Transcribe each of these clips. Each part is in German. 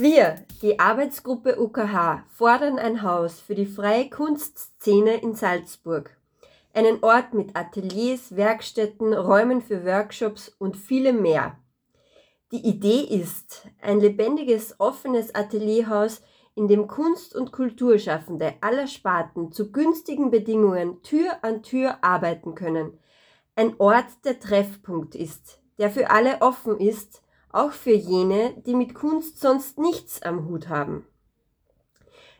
Wir, die Arbeitsgruppe UKH, fordern ein Haus für die freie Kunstszene in Salzburg. Einen Ort mit Ateliers, Werkstätten, Räumen für Workshops und vielem mehr. Die Idee ist ein lebendiges, offenes Atelierhaus, in dem Kunst- und Kulturschaffende aller Sparten zu günstigen Bedingungen Tür an Tür arbeiten können. Ein Ort, der Treffpunkt ist, der für alle offen ist, auch für jene, die mit Kunst sonst nichts am Hut haben.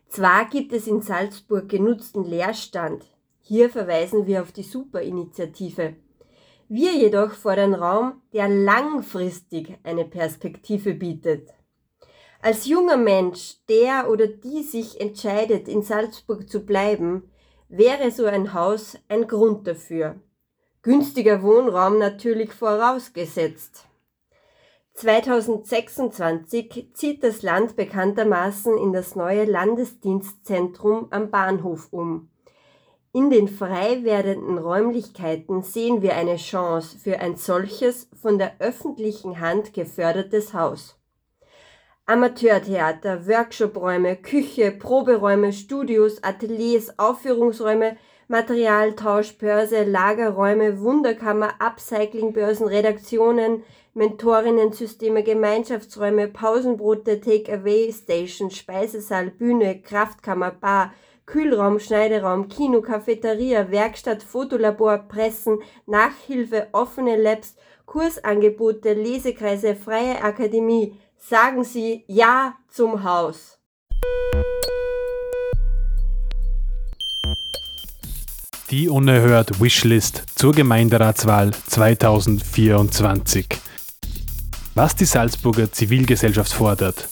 Zwar gibt es in Salzburg genutzten Leerstand, hier verweisen wir auf die Superinitiative. Wir jedoch fordern Raum, der langfristig eine Perspektive bietet. Als junger Mensch, der oder die sich entscheidet, in Salzburg zu bleiben, wäre so ein Haus ein Grund dafür. Günstiger Wohnraum natürlich vorausgesetzt. 2026 zieht das Land bekanntermaßen in das neue Landesdienstzentrum am Bahnhof um. In den frei werdenden Räumlichkeiten sehen wir eine Chance für ein solches von der öffentlichen Hand gefördertes Haus. Amateurtheater, Workshopräume, Küche, Proberäume, Studios, Ateliers, Aufführungsräume, Materialtauschbörse, Lagerräume, Wunderkammer, Upcyclingbörsen, Redaktionen, Mentorinnensysteme, Gemeinschaftsräume, Pausenbrote, Take-Away, Station, Speisesaal, Bühne, Kraftkammer, Bar, Kühlraum, Schneideraum, Kino, Cafeteria, Werkstatt, Fotolabor, Pressen, Nachhilfe, offene Labs, Kursangebote, Lesekreise, freie Akademie. Sagen Sie Ja zum Haus. Die unerhört Wishlist zur Gemeinderatswahl 2024 was die Salzburger Zivilgesellschaft fordert.